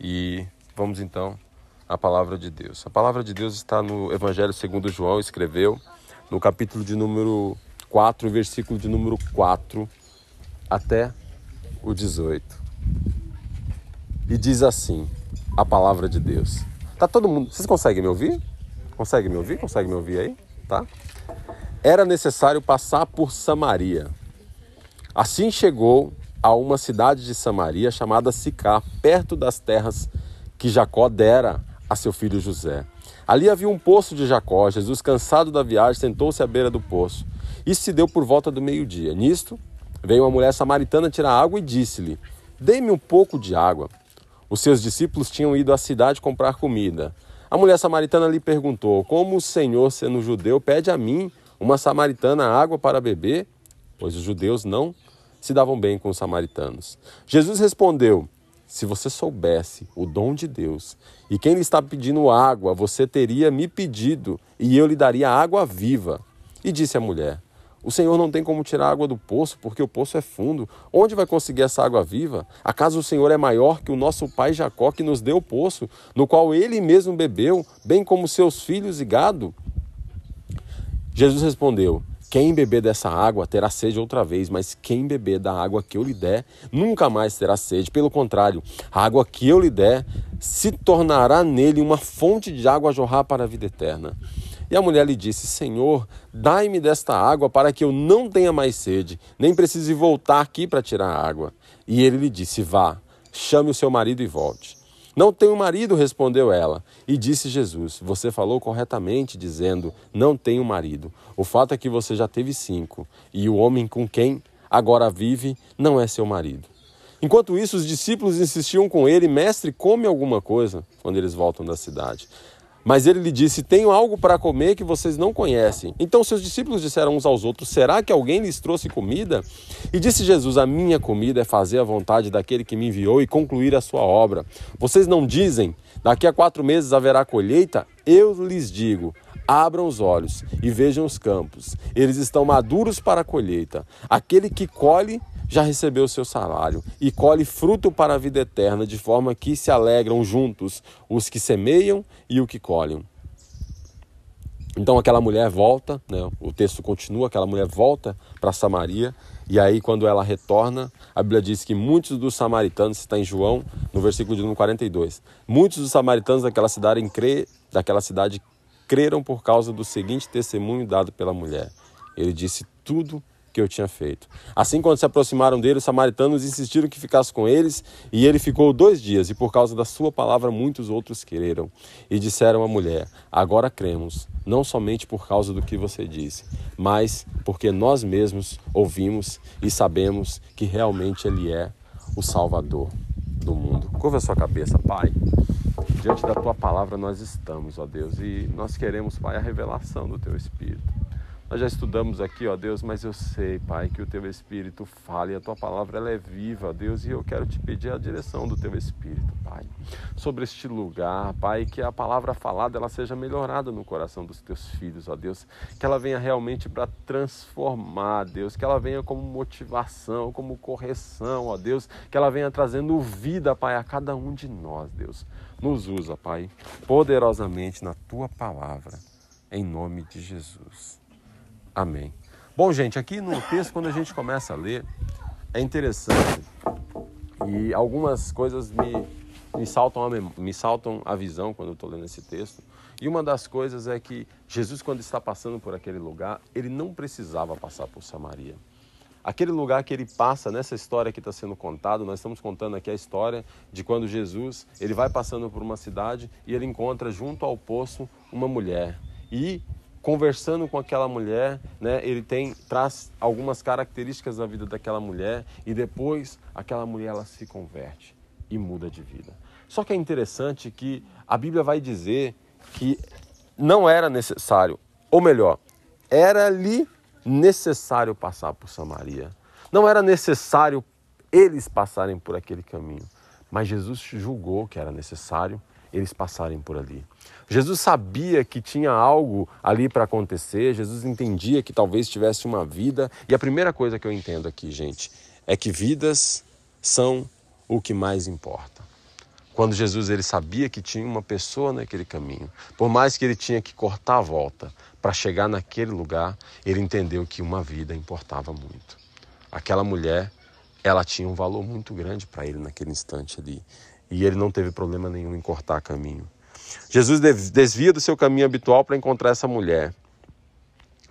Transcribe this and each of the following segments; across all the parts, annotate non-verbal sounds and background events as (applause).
e vamos então à palavra de Deus. A palavra de Deus está no Evangelho segundo João, escreveu, no capítulo de número 4, versículo de número 4 até o 18. E diz assim: a palavra de Deus. Tá todo mundo, vocês conseguem me ouvir? Consegue me ouvir? Consegue me ouvir aí? Tá? Era necessário passar por Samaria. Assim chegou a uma cidade de Samaria chamada Sicá, perto das terras que Jacó dera a seu filho José. Ali havia um poço de Jacó. Jesus, cansado da viagem, sentou-se à beira do poço. Isso se deu por volta do meio-dia. Nisto, veio uma mulher samaritana tirar água e disse-lhe: Dê-me um pouco de água. Os seus discípulos tinham ido à cidade comprar comida. A mulher samaritana lhe perguntou: Como o Senhor, sendo judeu, pede a mim, uma samaritana, água para beber? Pois os judeus não se davam bem com os samaritanos. Jesus respondeu: Se você soubesse o dom de Deus e quem lhe está pedindo água, você teria me pedido e eu lhe daria água viva. E disse a mulher: o Senhor não tem como tirar água do poço, porque o poço é fundo. Onde vai conseguir essa água viva? Acaso o Senhor é maior que o nosso pai Jacó, que nos deu o poço, no qual ele mesmo bebeu, bem como seus filhos e gado? Jesus respondeu: quem beber dessa água terá sede outra vez, mas quem beber da água que eu lhe der nunca mais terá sede. Pelo contrário, a água que eu lhe der se tornará nele uma fonte de água a jorrar para a vida eterna. E a mulher lhe disse: Senhor, dai-me desta água para que eu não tenha mais sede, nem precise voltar aqui para tirar a água. E ele lhe disse: Vá, chame o seu marido e volte. Não tenho marido, respondeu ela. E disse Jesus: Você falou corretamente, dizendo: Não tenho marido. O fato é que você já teve cinco, e o homem com quem agora vive não é seu marido. Enquanto isso, os discípulos insistiam com ele: Mestre, come alguma coisa, quando eles voltam da cidade. Mas ele lhe disse: Tenho algo para comer que vocês não conhecem. Então seus discípulos disseram uns aos outros: Será que alguém lhes trouxe comida? E disse Jesus: A minha comida é fazer a vontade daquele que me enviou e concluir a sua obra. Vocês não dizem: Daqui a quatro meses haverá colheita? Eu lhes digo: Abram os olhos e vejam os campos. Eles estão maduros para a colheita. Aquele que colhe já recebeu o seu salário e colhe fruto para a vida eterna, de forma que se alegram juntos os que semeiam e o que colhem. Então aquela mulher volta, né, o texto continua, aquela mulher volta para Samaria, e aí quando ela retorna, a Bíblia diz que muitos dos samaritanos, está em João, no versículo de número 42, muitos dos samaritanos daquela cidade, cre, daquela cidade creram por causa do seguinte testemunho dado pela mulher. Ele disse tudo que eu tinha feito. Assim, quando se aproximaram dele, os samaritanos insistiram que ficasse com eles, e ele ficou dois dias, e por causa da sua palavra, muitos outros creram. E disseram à mulher: Agora cremos, não somente por causa do que você disse, mas porque nós mesmos ouvimos e sabemos que realmente Ele é o Salvador do mundo. Curva a sua cabeça, Pai. Diante da tua palavra nós estamos, ó Deus, e nós queremos, Pai, a revelação do teu Espírito. Nós já estudamos aqui, ó Deus, mas eu sei, Pai, que o Teu Espírito fala e a Tua palavra ela é viva, ó Deus, e eu quero te pedir a direção do Teu Espírito, Pai, sobre este lugar, Pai, que a palavra falada ela seja melhorada no coração dos Teus filhos, ó Deus, que ela venha realmente para transformar, Deus, que ela venha como motivação, como correção, ó Deus, que ela venha trazendo vida, Pai, a cada um de nós, Deus. Nos usa, Pai, poderosamente na Tua palavra, em nome de Jesus. Amém. Bom, gente, aqui no texto, quando a gente começa a ler, é interessante e algumas coisas me, me, saltam, a, me saltam a visão quando eu estou lendo esse texto. E uma das coisas é que Jesus, quando está passando por aquele lugar, ele não precisava passar por Samaria. Aquele lugar que ele passa, nessa história que está sendo contado, nós estamos contando aqui a história de quando Jesus ele vai passando por uma cidade e ele encontra junto ao poço uma mulher. E conversando com aquela mulher, né, ele tem traz algumas características da vida daquela mulher e depois aquela mulher ela se converte e muda de vida. Só que é interessante que a Bíblia vai dizer que não era necessário, ou melhor, era-lhe necessário passar por Samaria. Não era necessário eles passarem por aquele caminho, mas Jesus julgou que era necessário eles passarem por ali. Jesus sabia que tinha algo ali para acontecer, Jesus entendia que talvez tivesse uma vida, e a primeira coisa que eu entendo aqui, gente, é que vidas são o que mais importa. quando Jesus ele sabia que tinha uma pessoa naquele caminho. Por mais que ele tinha que cortar a volta para chegar naquele lugar, ele entendeu que uma vida importava muito. Aquela mulher, ela tinha um valor muito grande para ele naquele instante ali. E ele não teve problema nenhum em cortar caminho. Jesus desvia do seu caminho habitual para encontrar essa mulher.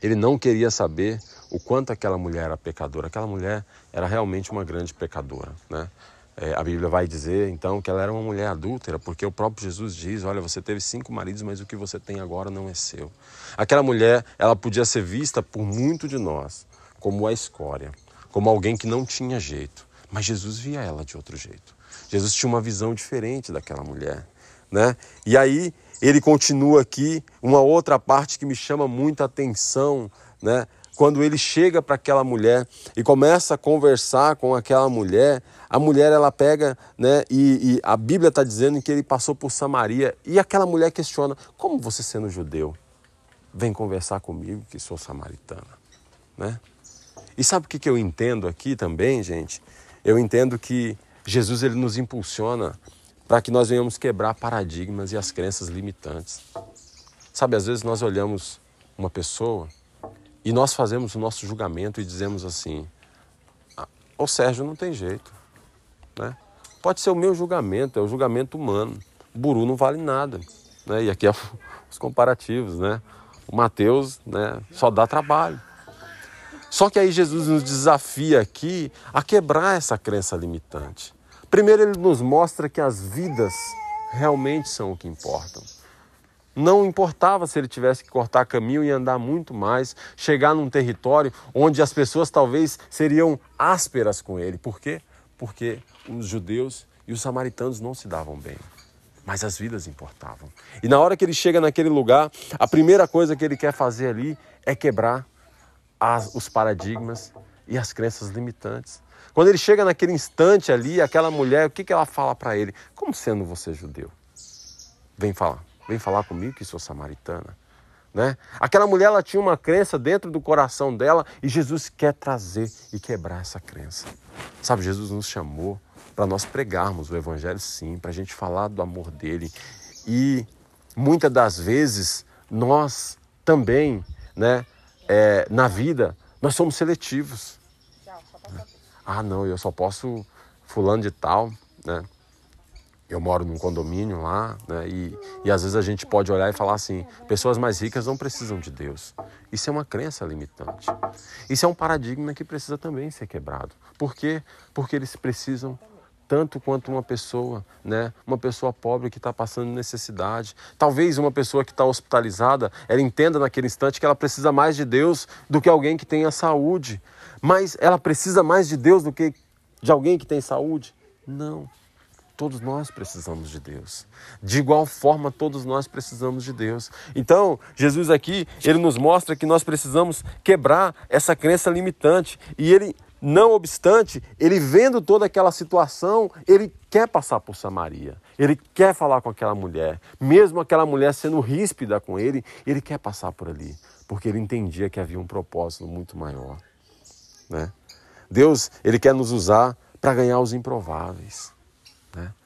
Ele não queria saber o quanto aquela mulher era pecadora. Aquela mulher era realmente uma grande pecadora, né? É, a Bíblia vai dizer então que ela era uma mulher adúltera, porque o próprio Jesus diz: Olha, você teve cinco maridos, mas o que você tem agora não é seu. Aquela mulher, ela podia ser vista por muito de nós como a escória, como alguém que não tinha jeito, mas Jesus via ela de outro jeito. Jesus tinha uma visão diferente daquela mulher, né? E aí ele continua aqui, uma outra parte que me chama muita atenção, né? Quando ele chega para aquela mulher e começa a conversar com aquela mulher, a mulher ela pega, né? E, e a Bíblia está dizendo que ele passou por Samaria e aquela mulher questiona: como você sendo judeu vem conversar comigo que sou samaritana, né? E sabe o que, que eu entendo aqui também, gente? Eu entendo que Jesus ele nos impulsiona para que nós venhamos quebrar paradigmas e as crenças limitantes. Sabe, às vezes nós olhamos uma pessoa e nós fazemos o nosso julgamento e dizemos assim: ah, o Sérgio não tem jeito. Né? Pode ser o meu julgamento, é o julgamento humano. O Buru não vale nada. Né? E aqui é (laughs) os comparativos. Né? O Mateus né, só dá trabalho. Só que aí Jesus nos desafia aqui a quebrar essa crença limitante. Primeiro, ele nos mostra que as vidas realmente são o que importam. Não importava se ele tivesse que cortar caminho e andar muito mais, chegar num território onde as pessoas talvez seriam ásperas com ele. Por quê? Porque os judeus e os samaritanos não se davam bem. Mas as vidas importavam. E na hora que ele chega naquele lugar, a primeira coisa que ele quer fazer ali é quebrar as, os paradigmas e as crenças limitantes. Quando ele chega naquele instante ali, aquela mulher, o que, que ela fala para ele? Como sendo você judeu? Vem falar, vem falar comigo que sou samaritana. Né? Aquela mulher ela tinha uma crença dentro do coração dela e Jesus quer trazer e quebrar essa crença. Sabe, Jesus nos chamou para nós pregarmos o Evangelho, sim, para a gente falar do amor dele. E muitas das vezes nós também, né, é, na vida, nós somos seletivos. Ah, não, eu só posso fulano de tal, né? Eu moro num condomínio lá, né? E, e às vezes a gente pode olhar e falar assim: pessoas mais ricas não precisam de Deus. Isso é uma crença limitante. Isso é um paradigma que precisa também ser quebrado. Por quê? Porque eles precisam tanto quanto uma pessoa, né? Uma pessoa pobre que está passando necessidade. Talvez uma pessoa que está hospitalizada, ela entenda naquele instante que ela precisa mais de Deus do que alguém que tenha saúde. Mas ela precisa mais de Deus do que de alguém que tem saúde? Não. Todos nós precisamos de Deus. De igual forma, todos nós precisamos de Deus. Então, Jesus aqui, ele nos mostra que nós precisamos quebrar essa crença limitante. E ele não obstante, ele vendo toda aquela situação, ele quer passar por Samaria. Ele quer falar com aquela mulher. Mesmo aquela mulher sendo ríspida com ele, ele quer passar por ali. Porque ele entendia que havia um propósito muito maior. Né? Deus, ele quer nos usar para ganhar os improváveis.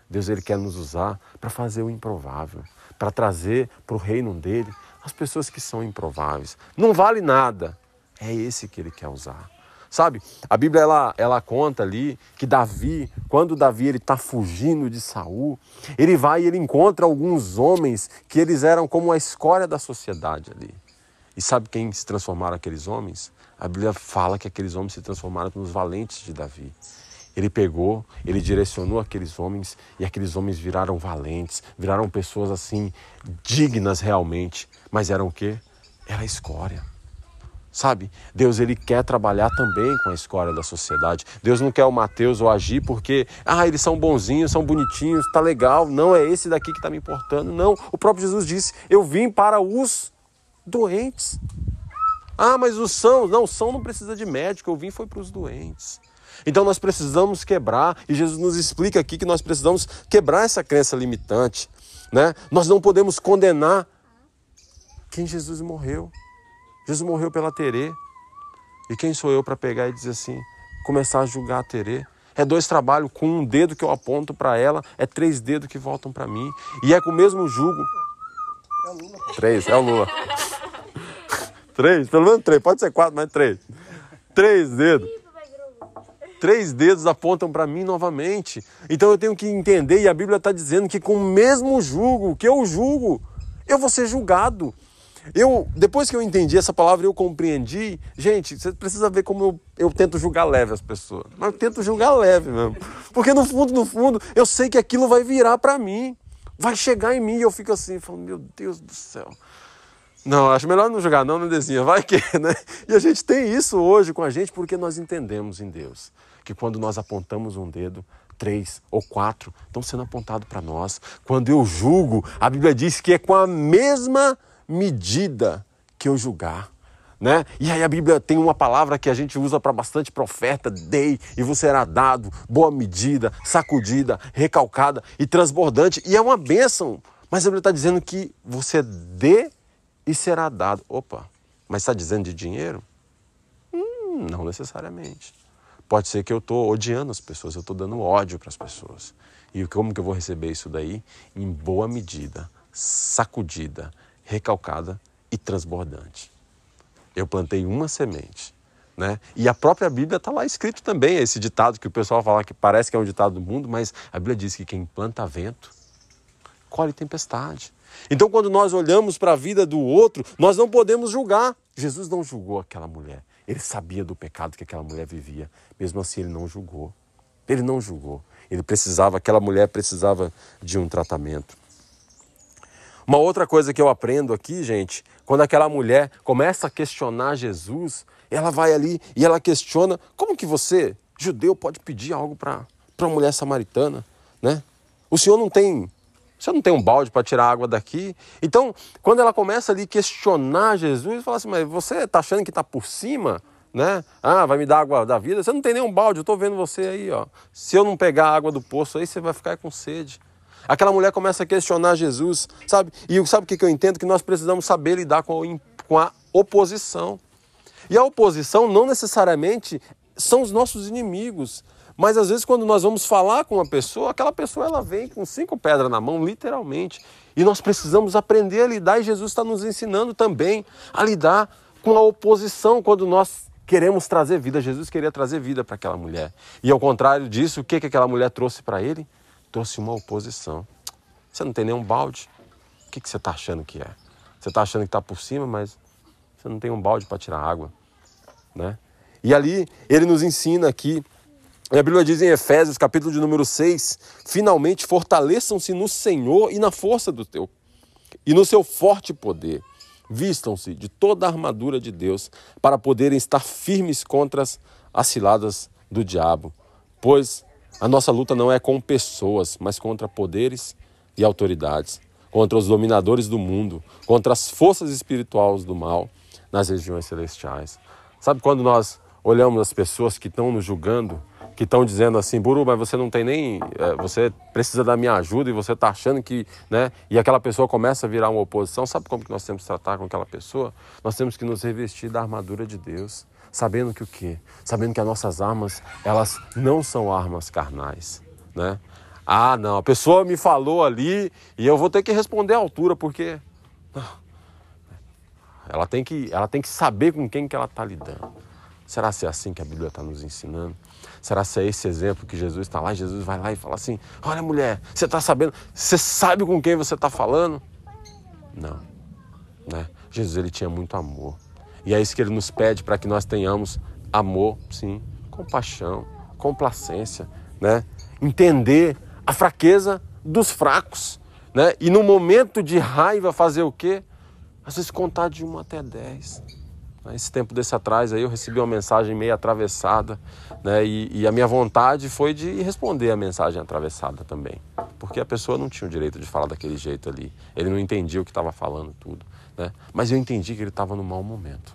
Deus, ele quer nos usar para fazer o improvável. Para trazer para o reino dele as pessoas que são improváveis. Não vale nada. É esse que ele quer usar. Sabe, a Bíblia ela, ela conta ali que Davi, quando Davi ele está fugindo de Saul, ele vai e ele encontra alguns homens que eles eram como a escória da sociedade ali. E sabe quem se transformaram aqueles homens? A Bíblia fala que aqueles homens se transformaram nos valentes de Davi. Ele pegou, ele direcionou aqueles homens e aqueles homens viraram valentes, viraram pessoas assim dignas realmente, mas eram o quê? Era escória. Sabe? Deus ele quer trabalhar também com a escória da sociedade. Deus não quer o Mateus ou agir porque, ah, eles são bonzinhos, são bonitinhos, tá legal. Não é esse daqui que está me importando. Não. O próprio Jesus disse: Eu vim para os doentes. Ah, mas os são, não, são não precisa de médico. Eu vim foi para os doentes. Então nós precisamos quebrar, e Jesus nos explica aqui que nós precisamos quebrar essa crença limitante. Né? Nós não podemos condenar quem Jesus morreu. Jesus morreu pela Terê. E quem sou eu para pegar e dizer assim, começar a julgar a Terê? é dois trabalhos com um dedo que eu aponto para ela, é três dedos que voltam para mim. E é com o mesmo jugo. É o Lula. Três, é o Lula. (laughs) três, pelo menos três, pode ser quatro, mas três. Três dedos. Três dedos apontam para mim novamente. Então eu tenho que entender, e a Bíblia está dizendo que com o mesmo jugo que eu julgo, eu vou ser julgado. Eu, depois que eu entendi essa palavra, eu compreendi. Gente, você precisa ver como eu, eu tento julgar leve as pessoas. Mas eu tento julgar leve mesmo. Porque no fundo, no fundo, eu sei que aquilo vai virar para mim. Vai chegar em mim e eu fico assim, falando, meu Deus do céu. Não, acho melhor não julgar, não, Nedezinha, vai que, (laughs) né? E a gente tem isso hoje com a gente porque nós entendemos em Deus que quando nós apontamos um dedo, três ou quatro estão sendo apontados para nós. Quando eu julgo, a Bíblia diz que é com a mesma medida que eu julgar. Né? E aí a Bíblia tem uma palavra que a gente usa para bastante profeta, dei e você será dado, boa medida, sacudida, recalcada e transbordante. E é uma bênção, mas a Bíblia está dizendo que você dê e será dado. Opa, mas está dizendo de dinheiro? Hum, não necessariamente. Pode ser que eu estou odiando as pessoas, eu estou dando ódio para as pessoas. E como que eu vou receber isso daí? Em boa medida, sacudida, recalcada e transbordante. Eu plantei uma semente. Né? E a própria Bíblia está lá escrito também, esse ditado que o pessoal fala que parece que é um ditado do mundo, mas a Bíblia diz que quem planta vento, colhe tempestade. Então, quando nós olhamos para a vida do outro, nós não podemos julgar. Jesus não julgou aquela mulher. Ele sabia do pecado que aquela mulher vivia. Mesmo assim, ele não julgou. Ele não julgou. Ele precisava, aquela mulher precisava de um tratamento. Uma outra coisa que eu aprendo aqui, gente, quando aquela mulher começa a questionar Jesus, ela vai ali e ela questiona: como que você, judeu, pode pedir algo para uma mulher samaritana, né? O senhor não tem você não tem um balde para tirar água daqui? Então, quando ela começa ali questionar Jesus, fala assim: Mas você está achando que está por cima? Né? Ah, vai me dar água da vida? Você não tem nenhum balde, eu estou vendo você aí. Ó. Se eu não pegar a água do poço aí, você vai ficar com sede. Aquela mulher começa a questionar Jesus, sabe? E sabe o que eu entendo? Que nós precisamos saber lidar com a oposição. E a oposição não necessariamente são os nossos inimigos. Mas às vezes quando nós vamos falar com uma pessoa, aquela pessoa ela vem com cinco pedras na mão, literalmente. E nós precisamos aprender a lidar e Jesus está nos ensinando também a lidar com a oposição quando nós queremos trazer vida. Jesus queria trazer vida para aquela mulher. E ao contrário disso, o que, que aquela mulher trouxe para ele? trouxe uma oposição. Você não tem nenhum balde. O que, que você está achando que é? Você está achando que está por cima, mas você não tem um balde para tirar água. Né? E ali ele nos ensina aqui, a Bíblia diz em Efésios, capítulo de número 6, finalmente fortaleçam-se no Senhor e na força do teu, e no seu forte poder. Vistam-se de toda a armadura de Deus para poderem estar firmes contra as, as ciladas do diabo, pois a nossa luta não é com pessoas, mas contra poderes e autoridades, contra os dominadores do mundo, contra as forças espirituais do mal nas regiões celestiais. Sabe quando nós olhamos as pessoas que estão nos julgando, que estão dizendo assim, Buru, mas você não tem nem. É, você precisa da minha ajuda e você está achando que. Né? E aquela pessoa começa a virar uma oposição. Sabe como que nós temos que tratar com aquela pessoa? Nós temos que nos revestir da armadura de Deus sabendo que o quê? Sabendo que as nossas armas, elas não são armas carnais, né? Ah, não, a pessoa me falou ali e eu vou ter que responder à altura, porque ela tem que, ela tem que saber com quem que ela está lidando. Será se é assim que a Bíblia está nos ensinando? Será se é esse exemplo que Jesus está lá? Jesus vai lá e fala assim: Olha, mulher, você está sabendo? Você sabe com quem você está falando? Não. Né? Jesus ele tinha muito amor. E é isso que ele nos pede para que nós tenhamos amor, sim, compaixão, complacência, né? Entender a fraqueza dos fracos, né? E no momento de raiva fazer o quê? Às vezes contar de 1 até 10. Esse tempo desse atrás aí eu recebi uma mensagem meio atravessada, né? E, e, a minha vontade foi de responder a mensagem atravessada também, porque a pessoa não tinha o direito de falar daquele jeito ali. Ele não entendia o que estava falando tudo. Né? Mas eu entendi que ele estava no mau momento.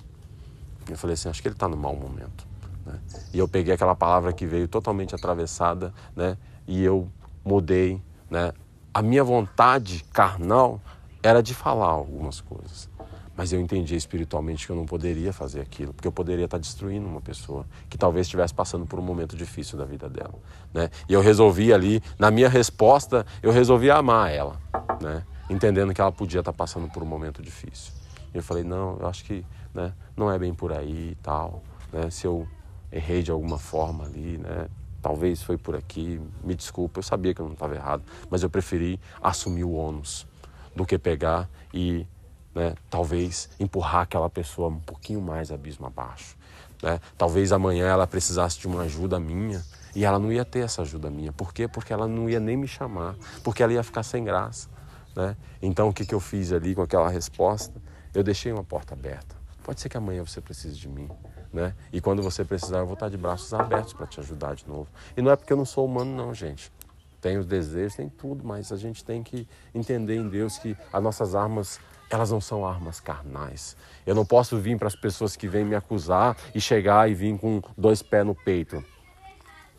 Eu falei assim, acho que ele está no mau momento. Né? E eu peguei aquela palavra que veio totalmente atravessada, né? E eu mudei, né? A minha vontade carnal era de falar algumas coisas, Mas eu entendi espiritualmente que eu não poderia fazer aquilo, porque eu poderia estar destruindo uma pessoa que talvez estivesse passando por um momento difícil da vida dela, né? E eu resolvi ali, na minha resposta, eu resolvi amar ela, né? Entendendo que ela podia estar passando por um momento difícil. E eu falei, não, eu acho que, né, não é bem por aí e tal, né? Se eu errei de alguma forma ali, né? Talvez foi por aqui, me desculpa, eu sabia que eu não estava errado, mas eu preferi assumir o ônus do que pegar e né, talvez empurrar aquela pessoa um pouquinho mais abismo abaixo. Né? Talvez amanhã ela precisasse de uma ajuda minha e ela não ia ter essa ajuda minha. Por quê? Porque ela não ia nem me chamar, porque ela ia ficar sem graça. Né? Então o que, que eu fiz ali com aquela resposta? Eu deixei uma porta aberta. Pode ser que amanhã você precise de mim. Né? E quando você precisar, eu vou estar de braços abertos para te ajudar de novo. E não é porque eu não sou humano, não, gente. Tem os desejos, tem tudo, mas a gente tem que entender em Deus que as nossas armas elas não são armas carnais. Eu não posso vir para as pessoas que vêm me acusar e chegar e vir com dois pés no peito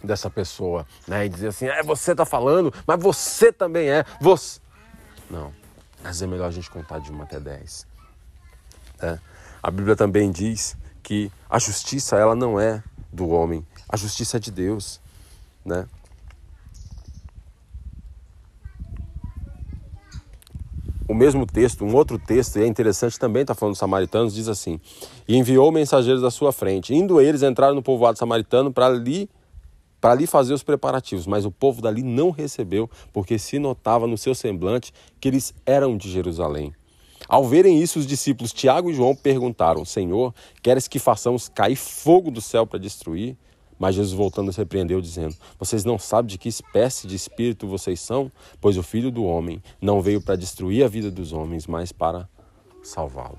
dessa pessoa, né? E dizer assim, é você está falando, mas você também é. Você. Não. Mas é melhor a gente contar de 1 até 10. Né? A Bíblia também diz que a justiça ela não é do homem, a justiça é de Deus, né? Mesmo texto, um outro texto, e é interessante também, está falando dos samaritanos, diz assim: E enviou mensageiros à sua frente. Indo eles, entraram no povoado samaritano para ali, para ali fazer os preparativos. Mas o povo dali não recebeu, porque se notava no seu semblante que eles eram de Jerusalém. Ao verem isso, os discípulos Tiago e João perguntaram: Senhor, queres que façamos cair fogo do céu para destruir? Mas Jesus voltando se repreendeu, dizendo: Vocês não sabem de que espécie de espírito vocês são? Pois o filho do homem não veio para destruir a vida dos homens, mas para salvá-lo.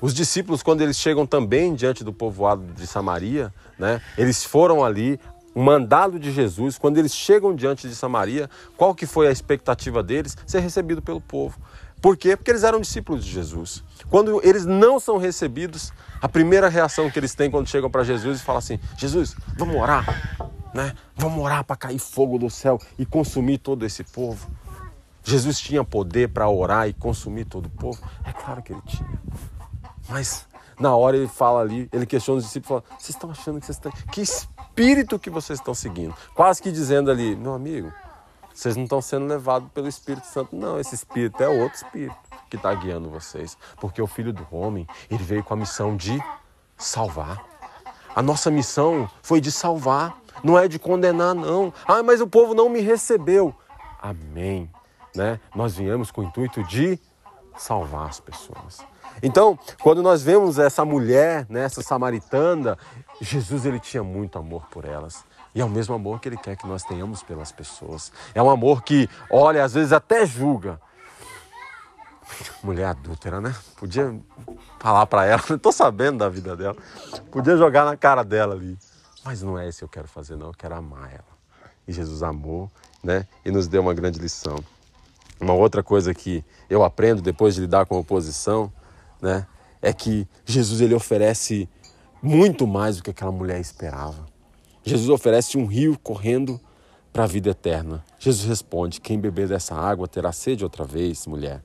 Os discípulos, quando eles chegam também diante do povoado de Samaria, né, eles foram ali, um mandado de Jesus, quando eles chegam diante de Samaria, qual que foi a expectativa deles? Ser recebido pelo povo. Por quê? Porque eles eram discípulos de Jesus. Quando eles não são recebidos, a primeira reação que eles têm quando chegam para Jesus e falam assim: Jesus, vamos orar, né? Vamos orar para cair fogo do céu e consumir todo esse povo. Jesus tinha poder para orar e consumir todo o povo? É claro que ele tinha. Mas na hora ele fala ali, ele questiona os discípulos, fala, vocês estão achando que vocês estão... Que espírito que vocês estão seguindo? Quase que dizendo ali, meu amigo, vocês não estão sendo levados pelo Espírito Santo, não. Esse Espírito é outro Espírito que está guiando vocês. Porque o Filho do Homem, ele veio com a missão de salvar. A nossa missão foi de salvar, não é de condenar, não. Ah, mas o povo não me recebeu. Amém. Né? Nós viemos com o intuito de salvar as pessoas. Então, quando nós vemos essa mulher, né, essa samaritana, Jesus ele tinha muito amor por elas. E é o mesmo amor que Ele quer que nós tenhamos pelas pessoas. É um amor que, olha, às vezes até julga. Mulher adúltera, né? Podia falar para ela, (laughs) não estou sabendo da vida dela. Podia jogar na cara dela ali. Mas não é isso que eu quero fazer, não. Eu quero amar ela. E Jesus amou, né? E nos deu uma grande lição. Uma outra coisa que eu aprendo depois de lidar com a oposição, né? É que Jesus ele oferece muito mais do que aquela mulher esperava. Jesus oferece um rio correndo para a vida eterna. Jesus responde: Quem beber dessa água terá sede outra vez, mulher.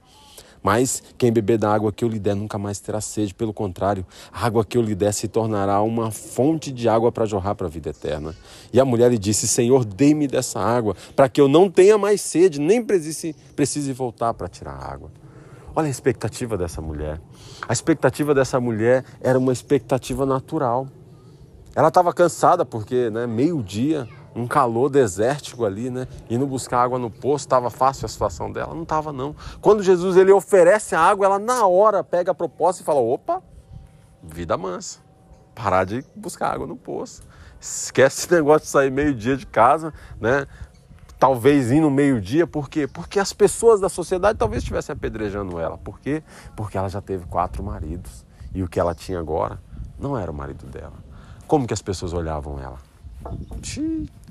Mas quem beber da água que eu lhe der nunca mais terá sede, pelo contrário, a água que eu lhe der se tornará uma fonte de água para jorrar para a vida eterna. E a mulher lhe disse: Senhor, dê-me dessa água, para que eu não tenha mais sede, nem precise, precise voltar para tirar a água. Olha a expectativa dessa mulher. A expectativa dessa mulher era uma expectativa natural. Ela estava cansada porque, né, meio-dia, um calor desértico ali, né, indo buscar água no poço, estava fácil a situação dela? Não estava não. Quando Jesus ele oferece a água, ela na hora pega a proposta e fala: "Opa, vida mansa. Parar de buscar água no poço. Esquece (laughs) esse negócio de sair meio-dia de casa, né? Talvez no meio-dia, por quê? Porque as pessoas da sociedade talvez estivessem apedrejando ela. Por quê? Porque ela já teve quatro maridos. E o que ela tinha agora não era o marido dela como que as pessoas olhavam ela?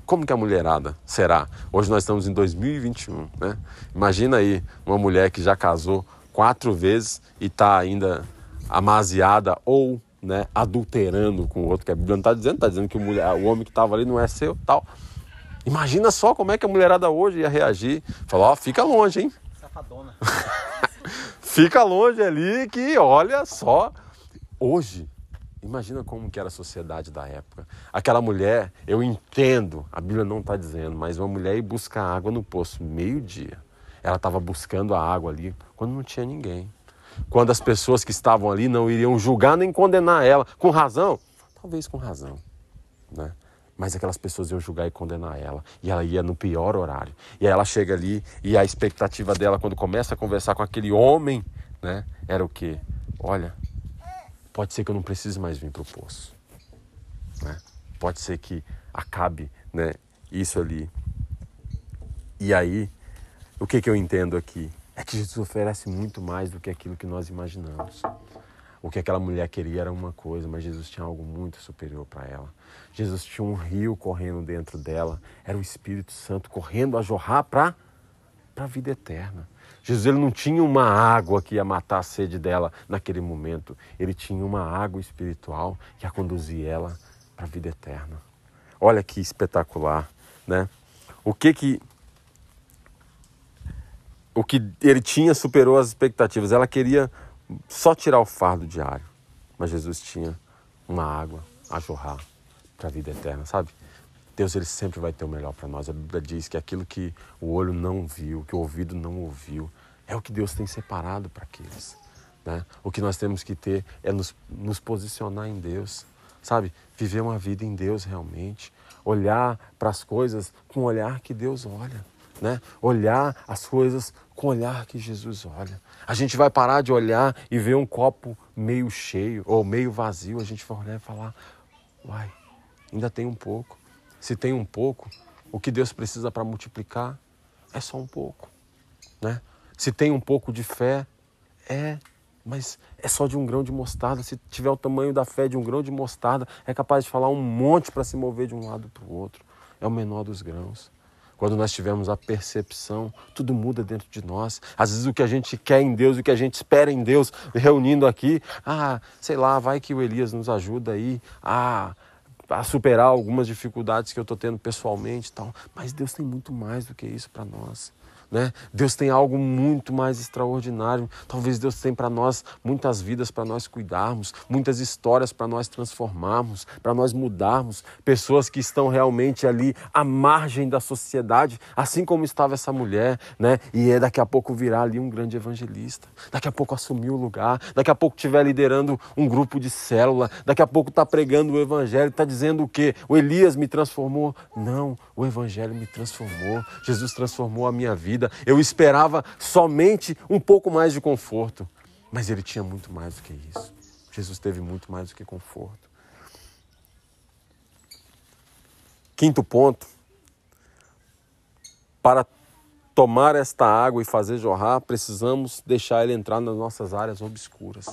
Como que a mulherada será? Hoje nós estamos em 2021, né? Imagina aí uma mulher que já casou quatro vezes e está ainda amaziada ou né, adulterando com o outro, que a Bíblia não está dizendo, está dizendo que o, mulher, o homem que estava ali não é seu, tal. Imagina só como é que a mulherada hoje ia reagir. Falar, ó, fica longe, hein? Safadona. (laughs) fica longe ali que, olha só, hoje, imagina como que era a sociedade da época. Aquela mulher, eu entendo, a Bíblia não está dizendo, mas uma mulher ir buscar água no poço meio-dia. Ela estava buscando a água ali quando não tinha ninguém. Quando as pessoas que estavam ali não iriam julgar nem condenar ela. Com razão? Talvez com razão. Né? mas aquelas pessoas iam julgar e condenar ela. E ela ia no pior horário. E aí ela chega ali e a expectativa dela quando começa a conversar com aquele homem, né, era o quê? Olha, pode ser que eu não precise mais vir para o poço. Né? Pode ser que acabe né, isso ali. E aí, o que, que eu entendo aqui? É que Jesus oferece muito mais do que aquilo que nós imaginamos. O que aquela mulher queria era uma coisa, mas Jesus tinha algo muito superior para ela. Jesus tinha um rio correndo dentro dela, era o Espírito Santo correndo a jorrar para a vida eterna. Jesus ele não tinha uma água que ia matar a sede dela naquele momento, ele tinha uma água espiritual que ia conduzir ela para a vida eterna. Olha que espetacular, né? O que que o que ele tinha superou as expectativas. Ela queria só tirar o fardo diário. Mas Jesus tinha uma água a jorrar para a vida eterna, sabe? Deus ele sempre vai ter o melhor para nós. A Bíblia diz que aquilo que o olho não viu, que o ouvido não ouviu, é o que Deus tem separado para aqueles. Né? O que nós temos que ter é nos, nos posicionar em Deus, sabe? Viver uma vida em Deus realmente. Olhar para as coisas com o olhar que Deus olha né? Olhar as coisas com o olhar que Jesus olha. A gente vai parar de olhar e ver um copo meio cheio ou meio vazio. A gente vai olhar e falar: Uai, ainda tem um pouco. Se tem um pouco, o que Deus precisa para multiplicar é só um pouco, né? Se tem um pouco de fé, é, mas é só de um grão de mostarda. Se tiver o tamanho da fé de um grão de mostarda, é capaz de falar um monte para se mover de um lado para o outro. É o menor dos grãos. Quando nós tivermos a percepção, tudo muda dentro de nós. Às vezes o que a gente quer em Deus, o que a gente espera em Deus, reunindo aqui, ah, sei lá, vai que o Elias nos ajuda aí a, a superar algumas dificuldades que eu estou tendo pessoalmente, tal. Mas Deus tem muito mais do que isso para nós. Né? Deus tem algo muito mais extraordinário. Talvez Deus tenha para nós muitas vidas para nós cuidarmos, muitas histórias para nós transformarmos, para nós mudarmos, pessoas que estão realmente ali à margem da sociedade, assim como estava essa mulher, né? E é daqui a pouco virar ali um grande evangelista. Daqui a pouco assumir o lugar, daqui a pouco estiver liderando um grupo de célula, daqui a pouco está pregando o evangelho, está dizendo o quê? O Elias me transformou? Não, o evangelho me transformou. Jesus transformou a minha vida vida. Eu esperava somente um pouco mais de conforto, mas ele tinha muito mais do que isso. Jesus teve muito mais do que conforto. Quinto ponto, para tomar esta água e fazer jorrar, precisamos deixar ele entrar nas nossas áreas obscuras.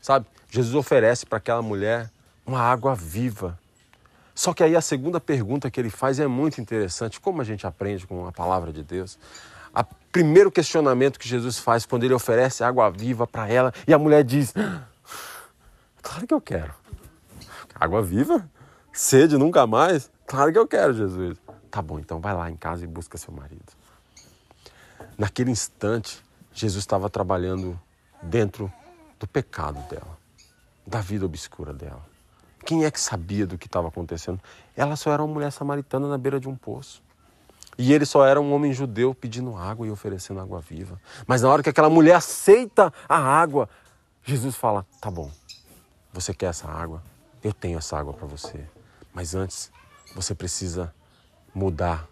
Sabe? Jesus oferece para aquela mulher uma água viva, só que aí a segunda pergunta que ele faz é muito interessante. Como a gente aprende com a palavra de Deus? O primeiro questionamento que Jesus faz quando ele oferece água viva para ela e a mulher diz: Claro que eu quero. Água viva? Sede nunca mais? Claro que eu quero, Jesus. Tá bom, então vai lá em casa e busca seu marido. Naquele instante, Jesus estava trabalhando dentro do pecado dela, da vida obscura dela. Quem é que sabia do que estava acontecendo? Ela só era uma mulher samaritana na beira de um poço. E ele só era um homem judeu pedindo água e oferecendo água viva. Mas na hora que aquela mulher aceita a água, Jesus fala: Tá bom, você quer essa água? Eu tenho essa água para você. Mas antes, você precisa mudar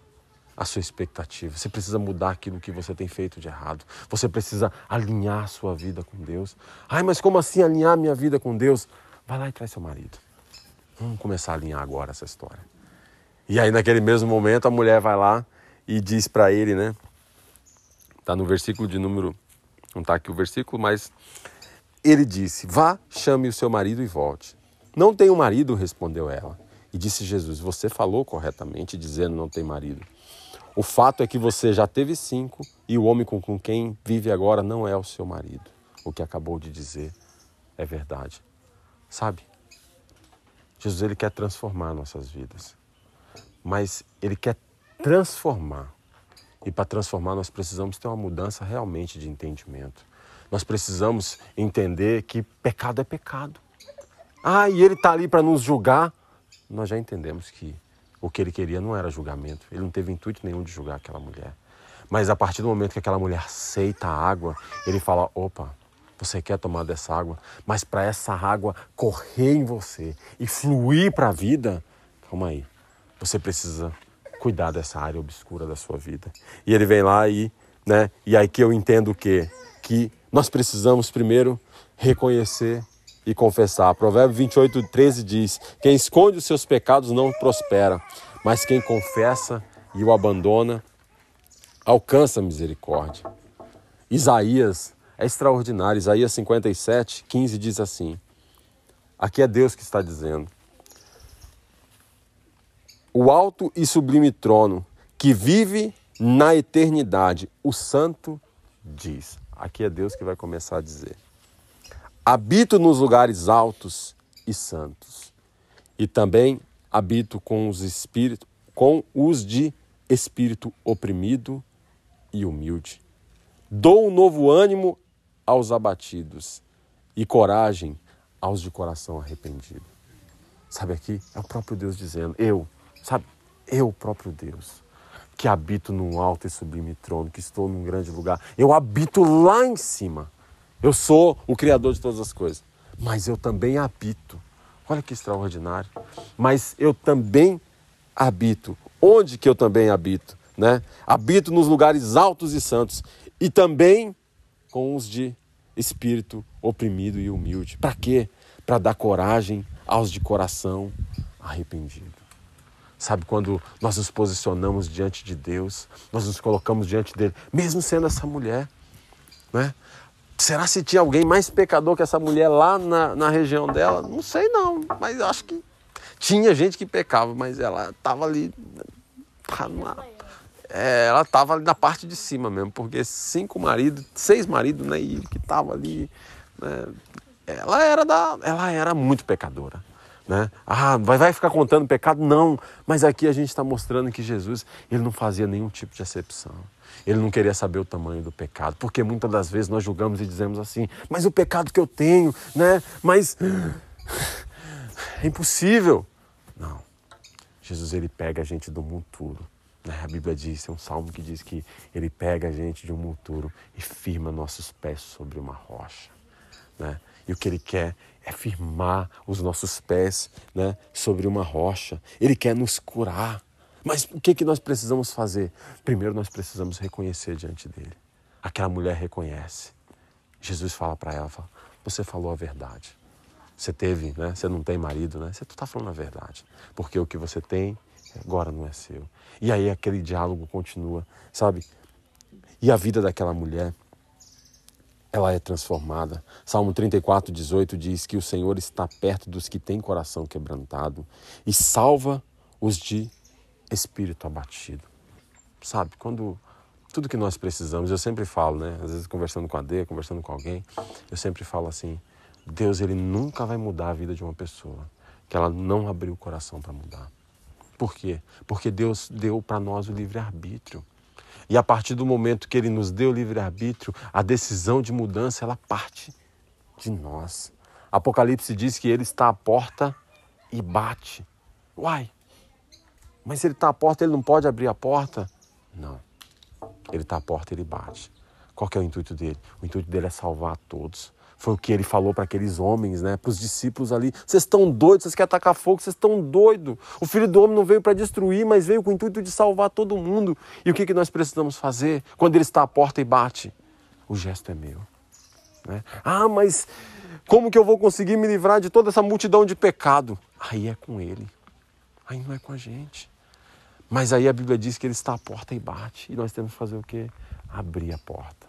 a sua expectativa. Você precisa mudar aquilo que você tem feito de errado. Você precisa alinhar sua vida com Deus. Ai, mas como assim alinhar minha vida com Deus? Vai lá e traz seu marido. Vamos começar a alinhar agora essa história. E aí, naquele mesmo momento, a mulher vai lá e diz para ele, né? Tá no versículo de número. Não tá aqui o versículo, mas ele disse: Vá, chame o seu marido e volte. Não tenho marido, respondeu ela. E disse Jesus: Você falou corretamente, dizendo não tem marido. O fato é que você já teve cinco e o homem com quem vive agora não é o seu marido. O que acabou de dizer é verdade. Sabe? Jesus ele quer transformar nossas vidas. Mas ele quer transformar. E para transformar nós precisamos ter uma mudança realmente de entendimento. nós precisamos entender que pecado é pecado. Ah, e ele está ali para nos julgar. Nós já entendemos que o que ele queria não era julgamento. Ele não teve intuito nenhum de julgar aquela mulher. Mas a partir do momento que aquela mulher aceita a água, ele fala: opa, você quer tomar dessa água, mas para essa água correr em você e fluir para a vida, calma aí, você precisa cuidar dessa área obscura da sua vida. E ele vem lá e, né, e aí que eu entendo o quê? Que nós precisamos primeiro reconhecer e confessar. Provérbio 28, 13 diz: Quem esconde os seus pecados não prospera, mas quem confessa e o abandona alcança misericórdia. Isaías é extraordinário. Isaías 57, 15 diz assim: Aqui é Deus que está dizendo. O alto e sublime trono que vive na eternidade, o santo diz. Aqui é Deus que vai começar a dizer. Habito nos lugares altos e santos. E também habito com os espíritos, com os de espírito oprimido e humilde. Dou um novo ânimo aos abatidos e coragem aos de coração arrependido. Sabe aqui? É o próprio Deus dizendo: Eu, sabe? Eu, próprio Deus, que habito num alto e sublime trono, que estou num grande lugar. Eu habito lá em cima. Eu sou o Criador de todas as coisas. Mas eu também habito. Olha que extraordinário. Mas eu também habito. Onde que eu também habito? Né? Habito nos lugares altos e santos. E também com os de espírito oprimido e humilde. Para quê? Para dar coragem aos de coração arrependido. Sabe, quando nós nos posicionamos diante de Deus, nós nos colocamos diante dele, mesmo sendo essa mulher, né? Será se tinha alguém mais pecador que essa mulher lá na, na região dela? Não sei não, mas acho que tinha gente que pecava, mas ela estava ali tá numa, é, ela estava ali na parte de cima mesmo, porque cinco maridos, seis maridos, né, e que estava ali, né, ela era da, ela era muito pecadora, né? Ah, vai, vai ficar contando pecado? Não, mas aqui a gente está mostrando que Jesus, ele não fazia nenhum tipo de acepção. Ele não queria saber o tamanho do pecado, porque muitas das vezes nós julgamos e dizemos assim: mas o pecado que eu tenho, né? Mas é impossível. Não. Jesus ele pega a gente do monturo né? A Bíblia diz, é um salmo que diz que ele pega a gente de um monturo e firma nossos pés sobre uma rocha. Né? E o que ele quer é firmar os nossos pés né, sobre uma rocha. Ele quer nos curar. Mas o que, que nós precisamos fazer? Primeiro, nós precisamos reconhecer diante dele. Aquela mulher reconhece. Jesus fala para ela: fala, Você falou a verdade. Você teve, né? Você não tem marido, né? Você está falando a verdade. Porque o que você tem agora não é seu. E aí aquele diálogo continua, sabe? E a vida daquela mulher, ela é transformada. Salmo 34, 18 diz que o Senhor está perto dos que têm coração quebrantado e salva os de espírito abatido. Sabe, quando tudo que nós precisamos, eu sempre falo, né? Às vezes conversando com a D, conversando com alguém, eu sempre falo assim: Deus, ele nunca vai mudar a vida de uma pessoa que ela não abriu o coração para mudar. Por quê? Porque Deus deu para nós o livre-arbítrio. E a partir do momento que Ele nos deu o livre-arbítrio, a decisão de mudança, ela parte de nós. Apocalipse diz que Ele está à porta e bate. Uai, mas se Ele está à porta, Ele não pode abrir a porta? Não. Ele está à porta e Ele bate. Qual é o intuito dele? O intuito dele é salvar todos. Foi o que ele falou para aqueles homens, né? Para os discípulos ali. Vocês estão doidos, vocês querem atacar fogo, vocês estão doidos. O filho do homem não veio para destruir, mas veio com o intuito de salvar todo mundo. E o que, que nós precisamos fazer quando ele está à porta e bate? O gesto é meu. Né? Ah, mas como que eu vou conseguir me livrar de toda essa multidão de pecado? Aí é com ele. Aí não é com a gente. Mas aí a Bíblia diz que ele está à porta e bate. E nós temos que fazer o quê? Abrir a porta.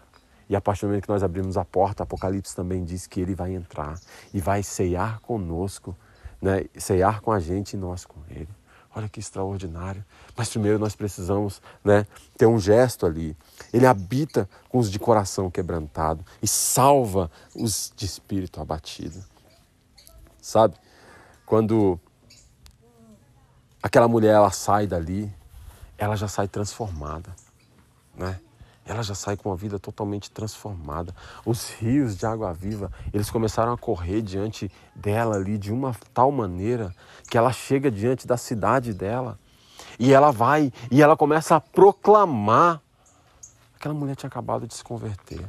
E a partir do momento que nós abrimos a porta, Apocalipse também diz que ele vai entrar e vai ceiar conosco, né? ceiar com a gente e nós com ele. Olha que extraordinário. Mas primeiro nós precisamos né, ter um gesto ali. Ele habita com os de coração quebrantado e salva os de espírito abatido. Sabe? Quando aquela mulher ela sai dali, ela já sai transformada, né? Ela já sai com uma vida totalmente transformada. Os rios de água viva, eles começaram a correr diante dela ali de uma tal maneira que ela chega diante da cidade dela e ela vai e ela começa a proclamar. Aquela mulher tinha acabado de se converter.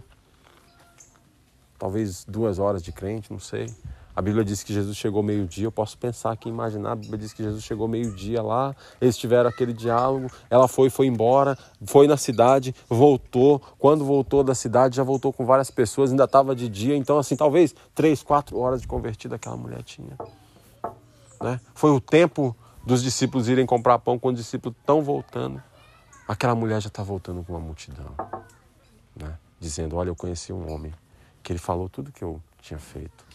Talvez duas horas de crente, não sei. A Bíblia diz que Jesus chegou meio-dia. Eu posso pensar aqui, imaginar. A Bíblia diz que Jesus chegou meio-dia lá. Eles tiveram aquele diálogo. Ela foi, foi embora, foi na cidade, voltou. Quando voltou da cidade, já voltou com várias pessoas. Ainda estava de dia. Então, assim, talvez três, quatro horas de convertida aquela mulher tinha. Né? Foi o tempo dos discípulos irem comprar pão quando os discípulos estão voltando. Aquela mulher já está voltando com uma multidão, né? dizendo: Olha, eu conheci um homem que ele falou tudo que eu tinha feito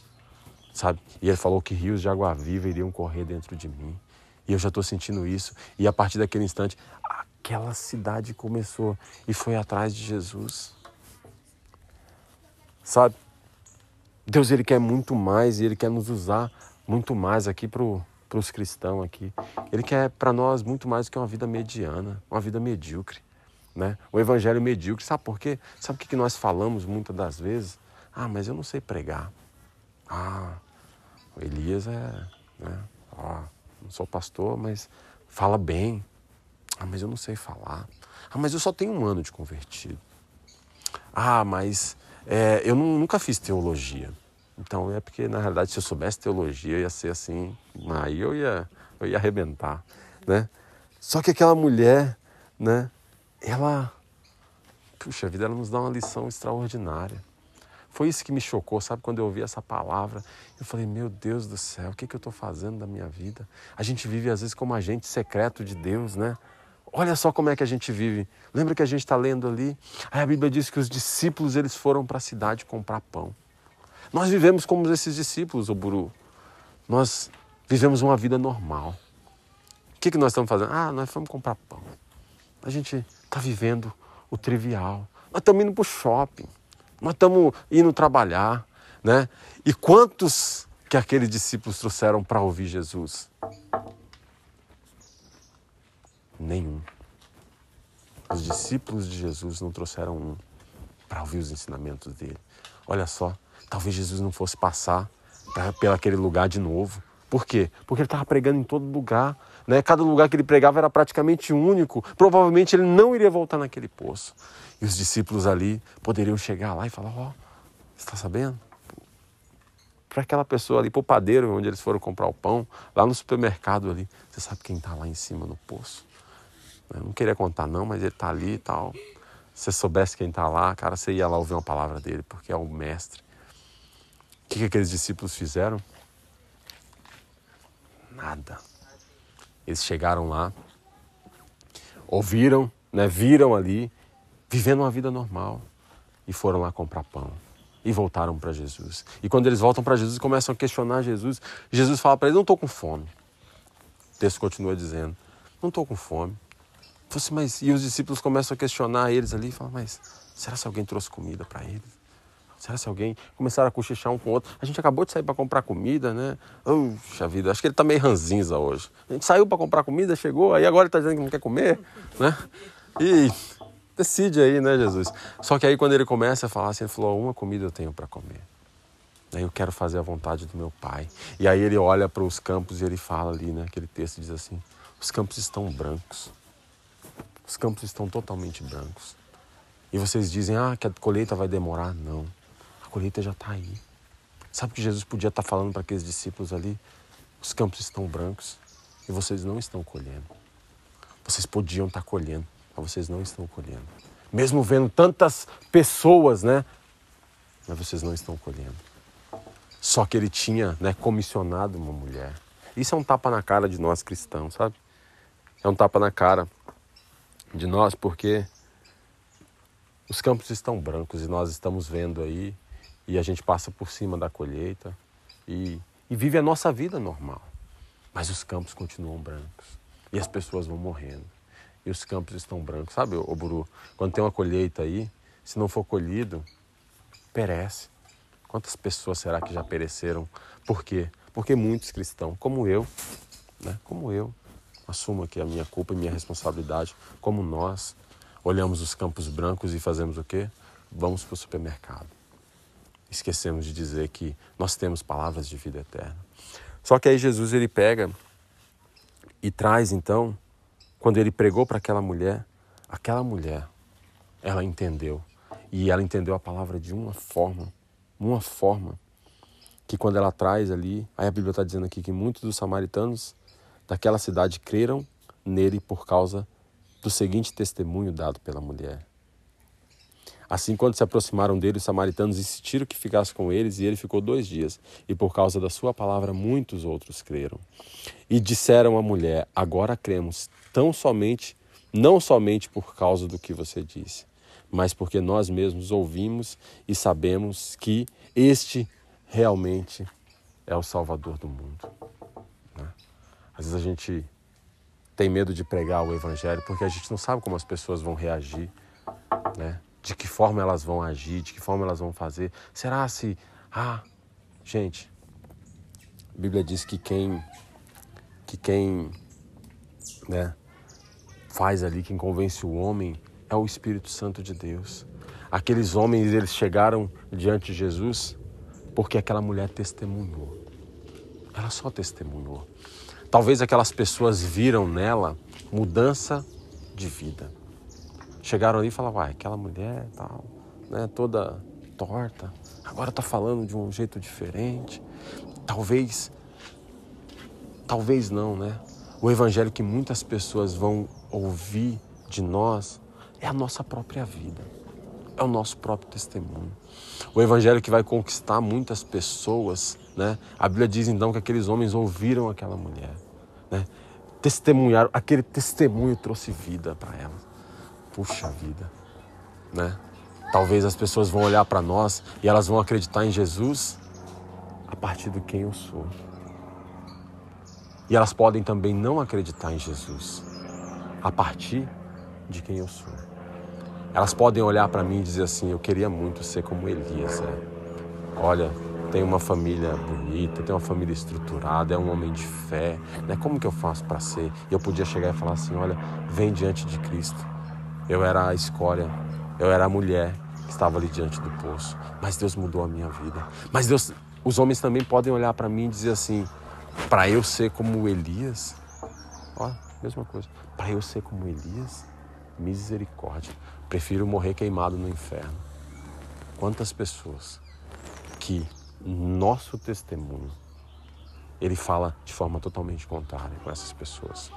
sabe? E ele falou que rios de água viva iriam correr dentro de mim. E eu já estou sentindo isso. E a partir daquele instante, aquela cidade começou e foi atrás de Jesus. Sabe? Deus ele quer muito mais e ele quer nos usar muito mais aqui para os cristãos aqui. Ele quer para nós muito mais do que uma vida mediana, uma vida medíocre. Né? O evangelho medíocre, sabe por quê? Sabe o que nós falamos muitas das vezes? Ah, mas eu não sei pregar. Ah, o Elias é, né? Ó, não sou pastor, mas fala bem. Ah, mas eu não sei falar. Ah, mas eu só tenho um ano de convertido. Ah, mas é, eu não, nunca fiz teologia. Então é porque, na realidade, se eu soubesse teologia, ia ser assim, aí eu ia, eu ia arrebentar, né? Só que aquela mulher, né, ela, puxa vida, ela nos dá uma lição extraordinária. Foi isso que me chocou, sabe? Quando eu ouvi essa palavra, eu falei: Meu Deus do céu, o que, que eu estou fazendo da minha vida? A gente vive às vezes como agente secreto de Deus, né? Olha só como é que a gente vive. Lembra que a gente está lendo ali? Aí a Bíblia diz que os discípulos eles foram para a cidade comprar pão. Nós vivemos como esses discípulos, o Buru. Nós vivemos uma vida normal. O que, que nós estamos fazendo? Ah, nós fomos comprar pão. A gente está vivendo o trivial. Nós estamos indo para o shopping. Nós estamos indo trabalhar, né? E quantos que aqueles discípulos trouxeram para ouvir Jesus? Nenhum. Os discípulos de Jesus não trouxeram um para ouvir os ensinamentos dele. Olha só, talvez Jesus não fosse passar pra, pelo aquele lugar de novo. Por quê? Porque ele estava pregando em todo lugar. Né? Cada lugar que ele pregava era praticamente único. Provavelmente ele não iria voltar naquele poço. E os discípulos ali poderiam chegar lá e falar: Ó, oh, está sabendo? Para aquela pessoa ali, para o padeiro onde eles foram comprar o pão, lá no supermercado ali, você sabe quem está lá em cima no poço? Eu não queria contar, não, mas ele está ali e tal. Se você soubesse quem está lá, cara, você ia lá ouvir uma palavra dele, porque é o mestre. O que, que aqueles discípulos fizeram? Nada. Eles chegaram lá, ouviram, né, viram ali, vivendo uma vida normal e foram lá comprar pão e voltaram para Jesus. E quando eles voltam para Jesus começam a questionar Jesus, Jesus fala para eles: Não estou com fome. O texto continua dizendo: Não estou com fome. Assim, mas, e os discípulos começam a questionar eles ali e falam: Mas será que alguém trouxe comida para eles? Será que alguém começaram a cochichar um com o outro? A gente acabou de sair para comprar comida, né? Puxa vida, acho que ele está meio ranzinza hoje. A gente saiu para comprar comida, chegou, aí agora ele está dizendo que não quer comer, né? E decide aí, né, Jesus? Só que aí quando ele começa a falar assim, ele falou: uma comida eu tenho para comer. Aí eu quero fazer a vontade do meu pai. E aí ele olha para os campos e ele fala ali, né? Aquele texto diz assim: os campos estão brancos. Os campos estão totalmente brancos. E vocês dizem, ah, que a colheita vai demorar. Não. Colheita já está aí. Sabe o que Jesus podia estar tá falando para aqueles discípulos ali? Os campos estão brancos e vocês não estão colhendo. Vocês podiam estar tá colhendo, mas vocês não estão colhendo. Mesmo vendo tantas pessoas, né? Mas vocês não estão colhendo. Só que ele tinha né, comissionado uma mulher. Isso é um tapa na cara de nós cristãos, sabe? É um tapa na cara de nós porque os campos estão brancos e nós estamos vendo aí e a gente passa por cima da colheita e, e vive a nossa vida normal. Mas os campos continuam brancos e as pessoas vão morrendo e os campos estão brancos. Sabe, o Buru, quando tem uma colheita aí, se não for colhido, perece. Quantas pessoas será que já pereceram? Por quê? Porque muitos cristãos, como eu, né? como eu, assumo aqui a minha culpa e minha responsabilidade, como nós, olhamos os campos brancos e fazemos o quê? Vamos para o supermercado. Esquecemos de dizer que nós temos palavras de vida eterna. Só que aí Jesus ele pega e traz então, quando ele pregou para aquela mulher, aquela mulher, ela entendeu. E ela entendeu a palavra de uma forma, uma forma que quando ela traz ali, aí a Bíblia está dizendo aqui que muitos dos samaritanos daquela cidade creram nele por causa do seguinte testemunho dado pela mulher. Assim, quando se aproximaram dele, os samaritanos insistiram que ficasse com eles, e ele ficou dois dias. E por causa da sua palavra, muitos outros creram. E disseram à mulher: Agora cremos, tão somente, não somente por causa do que você disse, mas porque nós mesmos ouvimos e sabemos que este realmente é o Salvador do mundo. Né? Às vezes a gente tem medo de pregar o Evangelho porque a gente não sabe como as pessoas vão reagir, né? De que forma elas vão agir, de que forma elas vão fazer. Será se. Ah, gente, a Bíblia diz que quem. que quem. né, faz ali, quem convence o homem é o Espírito Santo de Deus. Aqueles homens, eles chegaram diante de Jesus porque aquela mulher testemunhou. Ela só testemunhou. Talvez aquelas pessoas viram nela mudança de vida chegaram ali e falaram, uai, aquela mulher tal, né, toda torta, agora está falando de um jeito diferente. Talvez, talvez não, né? O evangelho que muitas pessoas vão ouvir de nós é a nossa própria vida, é o nosso próprio testemunho. O evangelho que vai conquistar muitas pessoas, né? A Bíblia diz então que aqueles homens ouviram aquela mulher, né? Testemunharam, aquele testemunho trouxe vida para elas puxa vida, né? Talvez as pessoas vão olhar para nós e elas vão acreditar em Jesus a partir de quem eu sou. E elas podem também não acreditar em Jesus a partir de quem eu sou. Elas podem olhar para mim e dizer assim: Eu queria muito ser como Elias. É. Olha, tem uma família bonita, tem uma família estruturada, é um homem de fé. Né? Como que eu faço para ser? E eu podia chegar e falar assim: Olha, vem diante de Cristo. Eu era a escória, eu era a mulher que estava ali diante do poço. Mas Deus mudou a minha vida. Mas Deus, os homens também podem olhar para mim e dizer assim: para eu ser como Elias, ó, mesma coisa. Para eu ser como Elias, misericórdia. Prefiro morrer queimado no inferno. Quantas pessoas que nosso testemunho ele fala de forma totalmente contrária com essas pessoas.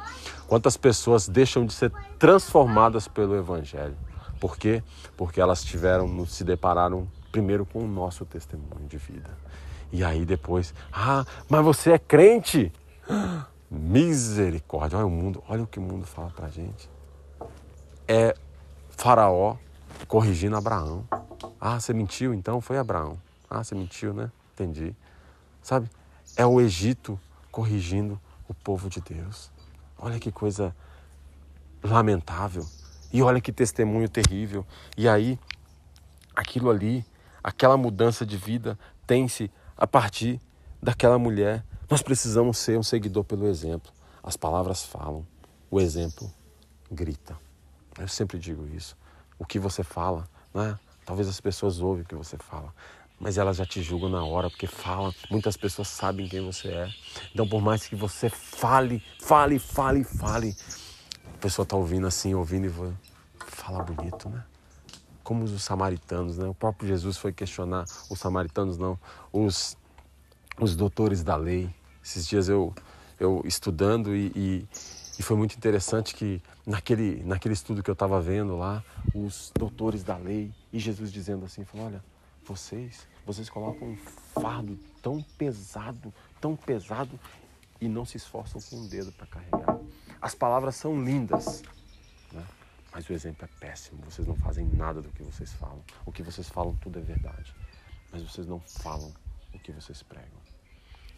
Quantas pessoas deixam de ser transformadas pelo Evangelho? Por quê? Porque elas tiveram, se depararam primeiro com o nosso testemunho de vida. E aí depois, ah, mas você é crente? Misericórdia, olha o mundo, olha o que o mundo fala pra gente. É Faraó corrigindo Abraão. Ah, você mentiu então? Foi Abraão. Ah, você mentiu, né? Entendi. Sabe? É o Egito corrigindo o povo de Deus. Olha que coisa lamentável. E olha que testemunho terrível. E aí, aquilo ali, aquela mudança de vida tem-se a partir daquela mulher. Nós precisamos ser um seguidor pelo exemplo. As palavras falam, o exemplo grita. Eu sempre digo isso. O que você fala, né? Talvez as pessoas ouvem o que você fala, mas elas já te julgam na hora, porque falam, muitas pessoas sabem quem você é. Então, por mais que você fale, fale, fale, fale, a pessoa está ouvindo assim, ouvindo e fala bonito, né? Como os samaritanos, né? O próprio Jesus foi questionar, os samaritanos não, os, os doutores da lei. Esses dias eu, eu estudando e, e, e foi muito interessante que naquele, naquele estudo que eu estava vendo lá, os doutores da lei e Jesus dizendo assim, falou, olha, vocês, vocês colocam um fardo tão pesado, tão pesado e não se esforçam com o um dedo para carregar. As palavras são lindas, né? mas o exemplo é péssimo. Vocês não fazem nada do que vocês falam. O que vocês falam tudo é verdade, mas vocês não falam o que vocês pregam.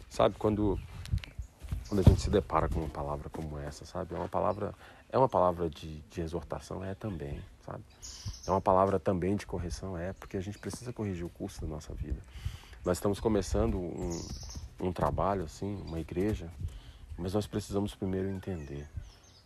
Sabe quando quando a gente se depara com uma palavra como essa, sabe? É uma palavra é uma palavra de, de exortação, é também sabe? É uma palavra também de correção, é, porque a gente precisa corrigir o curso da nossa vida. Nós estamos começando um, um trabalho, assim, uma igreja, mas nós precisamos primeiro entender,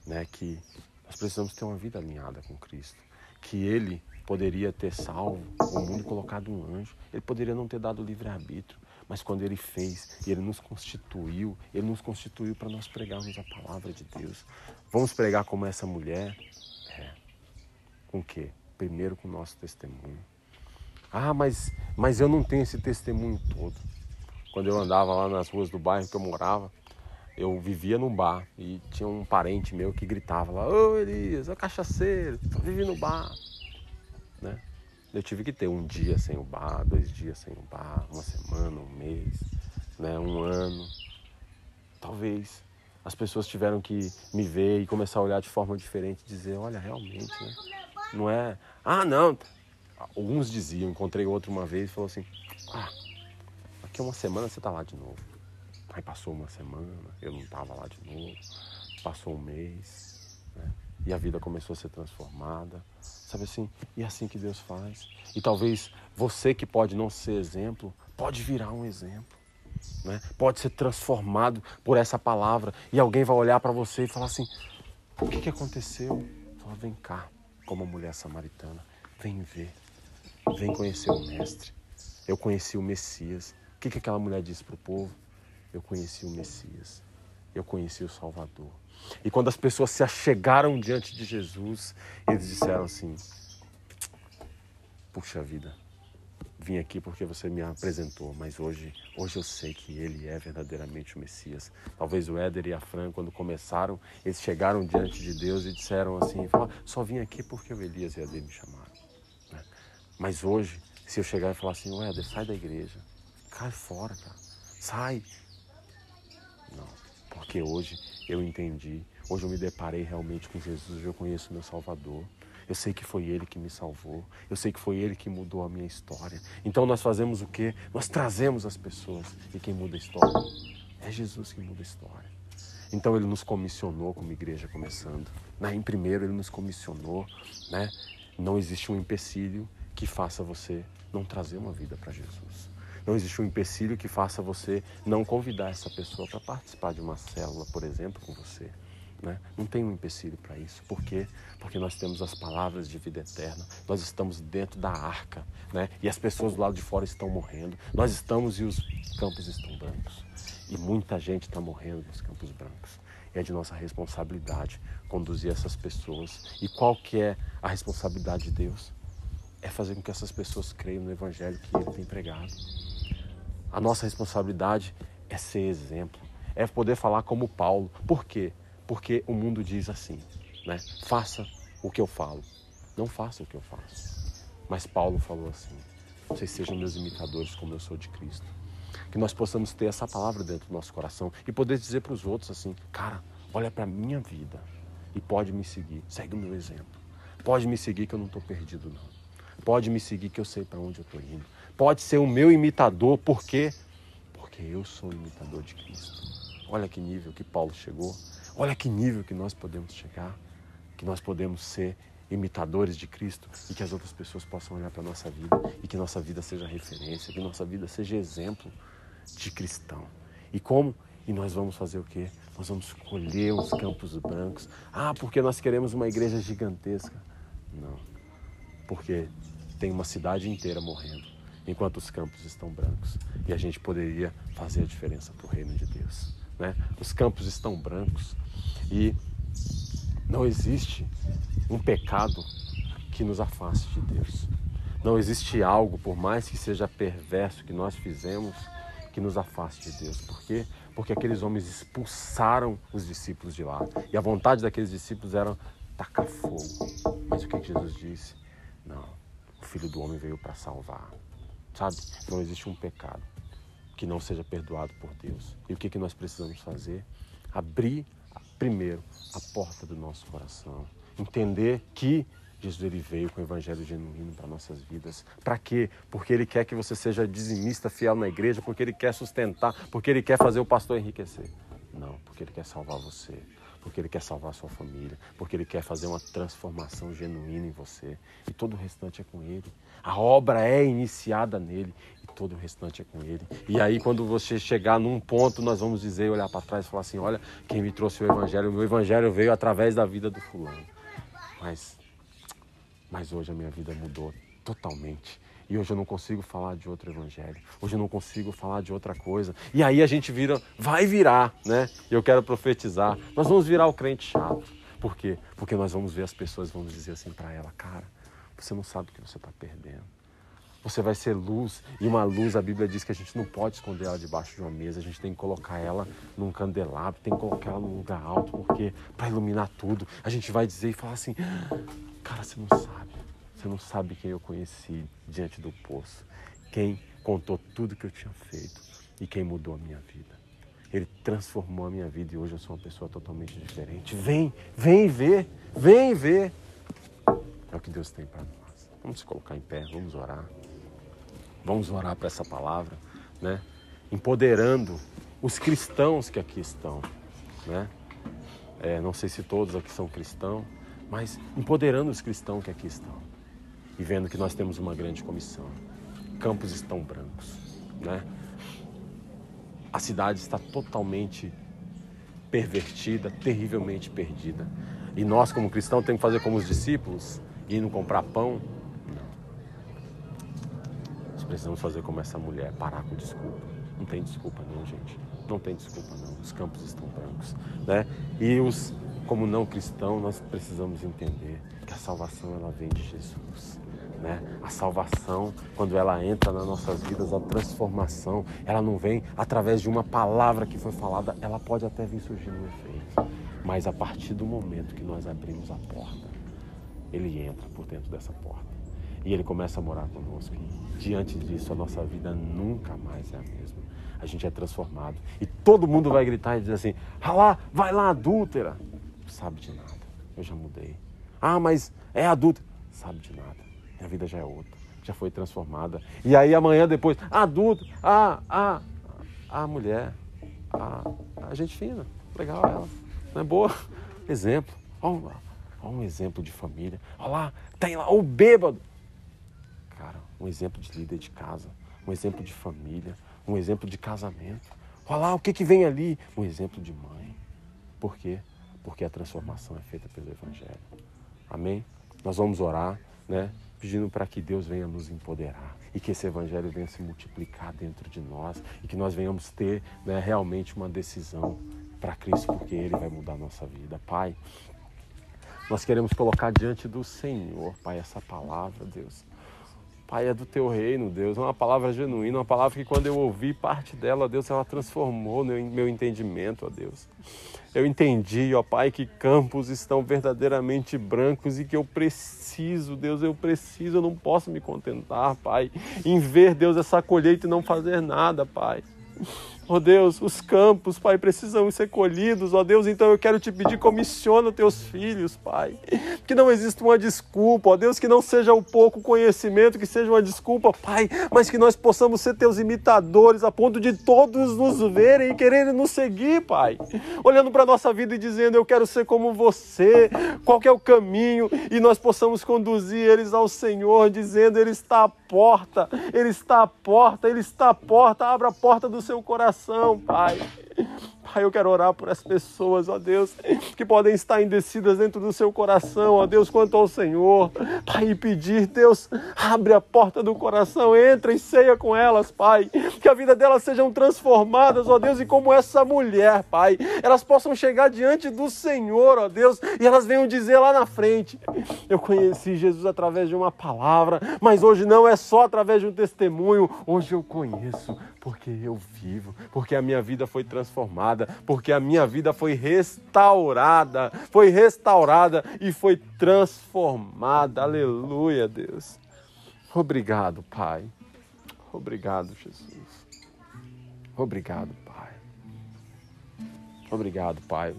né, que nós precisamos ter uma vida alinhada com Cristo. que ele poderia ter salvo o mundo e colocado um anjo. Ele poderia não ter dado livre-arbítrio. Mas quando ele fez ele nos constituiu, ele nos constituiu para nós pregarmos a palavra de Deus. Vamos pregar como essa mulher? É. Com o quê? Primeiro com o nosso testemunho. Ah, mas, mas eu não tenho esse testemunho todo. Quando eu andava lá nas ruas do bairro que eu morava, eu vivia num bar e tinha um parente meu que gritava lá, ô Elias, é cachaceiro, só vive no bar. Né? Eu tive que ter um dia sem o bar, dois dias sem o bar, uma semana, um mês, né? um ano. Talvez as pessoas tiveram que me ver e começar a olhar de forma diferente e dizer, olha, realmente, né? Não é, ah não. Alguns diziam, encontrei outro uma vez e falou assim, ah, daqui a uma semana você tá lá de novo. Aí passou uma semana, eu não estava lá de novo. Passou um mês, né? e a vida começou a ser transformada. Sabe assim? E é assim que Deus faz. E talvez você que pode não ser exemplo, pode virar um exemplo. Né? Pode ser transformado por essa palavra. E alguém vai olhar para você e falar assim: o que, que aconteceu? Fala, vem cá, como a mulher samaritana. Vem ver. Vem conhecer o Mestre. Eu conheci o Messias. O que, que aquela mulher disse para o povo? eu conheci o Messias, eu conheci o Salvador. E quando as pessoas se achegaram diante de Jesus, eles disseram assim: Puxa vida, vim aqui porque você me apresentou, mas hoje, hoje eu sei que ele é verdadeiramente o Messias. Talvez o Éder e a Fran, quando começaram, eles chegaram diante de Deus e disseram assim: Só vim aqui porque o Elias e a Ade me chamaram. Né? Mas hoje, se eu chegar e falar assim: Éder, sai da igreja, cai fora, cara, sai, não, porque hoje eu entendi, hoje eu me deparei realmente com Jesus, hoje eu conheço meu Salvador. Eu sei que foi Ele que me salvou. Eu sei que foi Ele que mudou a minha história. Então nós fazemos o quê? Nós trazemos as pessoas. E quem muda a história? É Jesus que muda a história. Então Ele nos comissionou como igreja começando. Né? Em primeiro Ele nos comissionou. Né? Não existe um empecilho que faça você não trazer uma vida para Jesus. Não existe um empecilho que faça você não convidar essa pessoa para participar de uma célula, por exemplo, com você. Né? Não tem um empecilho para isso. Por quê? Porque nós temos as palavras de vida eterna. Nós estamos dentro da arca. Né? E as pessoas do lado de fora estão morrendo. Nós estamos e os campos estão brancos. E muita gente está morrendo nos campos brancos. É de nossa responsabilidade conduzir essas pessoas. E qual que é a responsabilidade de Deus? É fazer com que essas pessoas creiam no Evangelho que Ele tem pregado. A nossa responsabilidade é ser exemplo, é poder falar como Paulo. Por quê? Porque o mundo diz assim, né? Faça o que eu falo, não faça o que eu faço. Mas Paulo falou assim: vocês sejam meus imitadores como eu sou de Cristo. Que nós possamos ter essa palavra dentro do nosso coração e poder dizer para os outros assim: cara, olha para a minha vida e pode me seguir, segue o meu exemplo. Pode me seguir que eu não estou perdido, não. Pode me seguir que eu sei para onde eu estou indo pode ser o meu imitador, por quê? Porque eu sou imitador de Cristo. Olha que nível que Paulo chegou, olha que nível que nós podemos chegar, que nós podemos ser imitadores de Cristo e que as outras pessoas possam olhar para a nossa vida e que nossa vida seja referência, que nossa vida seja exemplo de cristão. E como? E nós vamos fazer o quê? Nós vamos colher os campos brancos. Ah, porque nós queremos uma igreja gigantesca. Não. Porque tem uma cidade inteira morrendo enquanto os campos estão brancos. E a gente poderia fazer a diferença para o reino de Deus. Né? Os campos estão brancos e não existe um pecado que nos afaste de Deus. Não existe algo, por mais que seja perverso, que nós fizemos, que nos afaste de Deus. Por quê? Porque aqueles homens expulsaram os discípulos de lá. E a vontade daqueles discípulos era tacar fogo. Mas o que Jesus disse? Não, o Filho do Homem veio para salvar. Sabe? Não existe um pecado que não seja perdoado por Deus. E o que, que nós precisamos fazer? Abrir primeiro a porta do nosso coração. Entender que Jesus ele veio com o evangelho genuíno para nossas vidas. Para quê? Porque ele quer que você seja dizimista fiel na igreja, porque ele quer sustentar, porque ele quer fazer o pastor enriquecer. Não, porque ele quer salvar você porque Ele quer salvar sua família, porque Ele quer fazer uma transformação genuína em você. E todo o restante é com Ele. A obra é iniciada nele todo o restante é com Ele. E aí, quando você chegar num ponto, nós vamos dizer, olhar para trás e falar assim: olha, quem me trouxe o Evangelho, o Evangelho veio através da vida do fulano. Mas Mas hoje a minha vida mudou totalmente. E hoje eu não consigo falar de outro evangelho. Hoje eu não consigo falar de outra coisa. E aí a gente vira, vai virar, né? Eu quero profetizar. Nós vamos virar o crente chato. Por quê? Porque nós vamos ver as pessoas vamos dizer assim para ela, cara, você não sabe o que você está perdendo. Você vai ser luz. E uma luz, a Bíblia diz que a gente não pode esconder ela debaixo de uma mesa. A gente tem que colocar ela num candelabro, tem que colocar ela num lugar alto, porque para iluminar tudo. A gente vai dizer e falar assim: cara, você não sabe. Você não sabe quem eu conheci diante do poço. Quem contou tudo que eu tinha feito e quem mudou a minha vida. Ele transformou a minha vida e hoje eu sou uma pessoa totalmente diferente. Vem, vem ver, vem ver. É o que Deus tem para nós. Vamos se colocar em pé, vamos orar. Vamos orar para essa palavra, né? Empoderando os cristãos que aqui estão, né? É, não sei se todos aqui são cristãos, mas empoderando os cristãos que aqui estão e vendo que nós temos uma grande comissão. Campos estão brancos, né? A cidade está totalmente pervertida, terrivelmente perdida. E nós, como cristãos, temos que fazer como os discípulos, indo comprar pão, precisamos fazer como essa mulher, parar com desculpa. Não tem desculpa não, gente. Não tem desculpa não. Os campos estão brancos, né? E os como não cristão, nós precisamos entender que a salvação ela vem de Jesus. Né? A salvação, quando ela entra nas nossas vidas, a transformação, ela não vem através de uma palavra que foi falada, ela pode até vir surgir no efeito, mas a partir do momento que nós abrimos a porta, ele entra por dentro dessa porta e ele começa a morar conosco. Diante disso, a nossa vida nunca mais é a mesma. A gente é transformado. E todo mundo vai gritar e dizer assim: ah lá, vai lá, adúltera. Sabe de nada. Eu já mudei. Ah, mas é adúltera. Sabe de nada. Minha vida já é outra. Já foi transformada. E aí amanhã depois, adulto, ah, ah, a mulher, a, a gente fina. Legal ela. Não é boa? Exemplo. Olha um exemplo de família. Olha lá, tem lá o bêbado um exemplo de líder de casa, um exemplo de família, um exemplo de casamento. Olha lá o que, que vem ali, um exemplo de mãe. Por quê? Porque a transformação é feita pelo Evangelho. Amém? Nós vamos orar, né? Pedindo para que Deus venha nos empoderar e que esse Evangelho venha se multiplicar dentro de nós e que nós venhamos ter né, realmente uma decisão para Cristo, porque Ele vai mudar a nossa vida. Pai, nós queremos colocar diante do Senhor, Pai, essa palavra, Deus. Pai, é do teu reino, Deus. É uma palavra genuína, uma palavra que quando eu ouvi parte dela, Deus, ela transformou meu, entendimento, ó Deus. Eu entendi, ó Pai, que campos estão verdadeiramente brancos e que eu preciso, Deus, eu preciso, eu não posso me contentar, Pai, em ver, Deus, essa colheita e não fazer nada, Pai. Ó oh Deus, os campos, Pai, precisam ser colhidos. Ó oh Deus, então eu quero te pedir, comissiona teus filhos, Pai. Que não exista uma desculpa, ó oh Deus, que não seja o pouco conhecimento, que seja uma desculpa, Pai, mas que nós possamos ser teus imitadores a ponto de todos nos verem e quererem nos seguir, Pai. Olhando para a nossa vida e dizendo, eu quero ser como você, qual é o caminho, e nós possamos conduzir eles ao Senhor, dizendo, Ele está à porta, Ele está à porta, Ele está à porta, abra a porta do seu coração, Pai. Pai, eu quero orar por as pessoas, ó Deus, que podem estar indecidas dentro do seu coração, ó Deus, quanto ao Senhor. Pai, e pedir, Deus, abre a porta do coração, entra e ceia com elas, Pai. Que a vida delas sejam transformadas, ó Deus, e como essa mulher, Pai, elas possam chegar diante do Senhor, ó Deus, e elas venham dizer lá na frente: Eu conheci Jesus através de uma palavra, mas hoje não é só através de um testemunho, hoje eu conheço porque eu vivo, porque a minha vida foi transformada, porque a minha vida foi restaurada, foi restaurada e foi transformada. Aleluia, Deus. Obrigado, Pai. Obrigado, Jesus. Obrigado, Pai. Obrigado, Pai.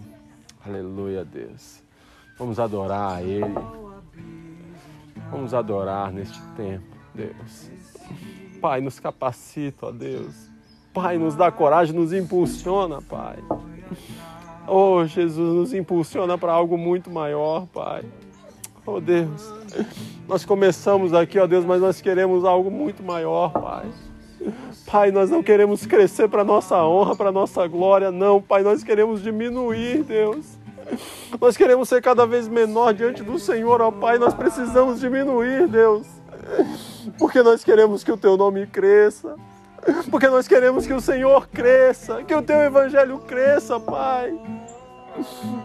Aleluia, Deus. Vamos adorar a Ele. Vamos adorar neste tempo, Deus. Pai, nos capacita, ó Deus. Pai, nos dá coragem, nos impulsiona, Pai. Oh, Jesus, nos impulsiona para algo muito maior, Pai. Oh, Deus. Nós começamos aqui, ó Deus, mas nós queremos algo muito maior, Pai. Pai, nós não queremos crescer para nossa honra, para nossa glória, não, Pai, nós queremos diminuir, Deus. Nós queremos ser cada vez menor diante do Senhor, ó Pai. Nós precisamos diminuir, Deus. Porque nós queremos que o teu nome cresça. Porque nós queremos que o Senhor cresça, que o teu evangelho cresça, Pai.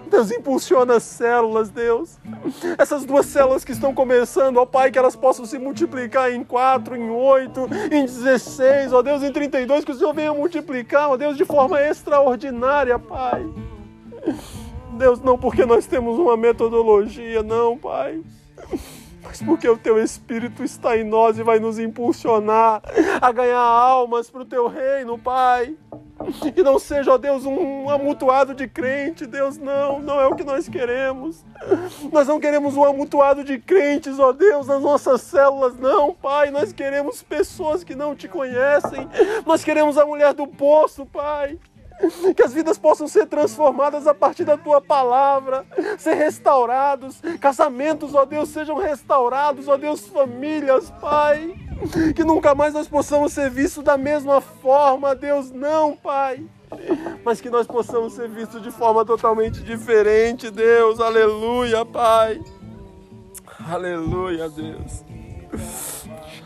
Deus, impulsiona as células, Deus. Essas duas células que estão começando, ó Pai, que elas possam se multiplicar em 4, em 8, em 16, ó Deus, em 32, que o Senhor venha multiplicar, ó Deus, de forma extraordinária, Pai. Deus, não porque nós temos uma metodologia, não, Pai porque o teu Espírito está em nós e vai nos impulsionar a ganhar almas para o teu reino, Pai. Que não seja, ó Deus, um amutuado de crente, Deus, não, não é o que nós queremos. Nós não queremos um amutuado de crentes, ó Deus, nas nossas células, não, Pai. Nós queremos pessoas que não te conhecem. Nós queremos a mulher do poço, Pai (laughs) que as vidas possam ser transformadas a partir da tua palavra, ser restaurados, casamentos, ó Deus, sejam restaurados, ó Deus, famílias, Pai, que nunca mais nós possamos ser vistos da mesma forma, Deus, não, Pai, mas que nós possamos ser vistos de forma totalmente diferente, Deus, aleluia, Pai, aleluia, Deus.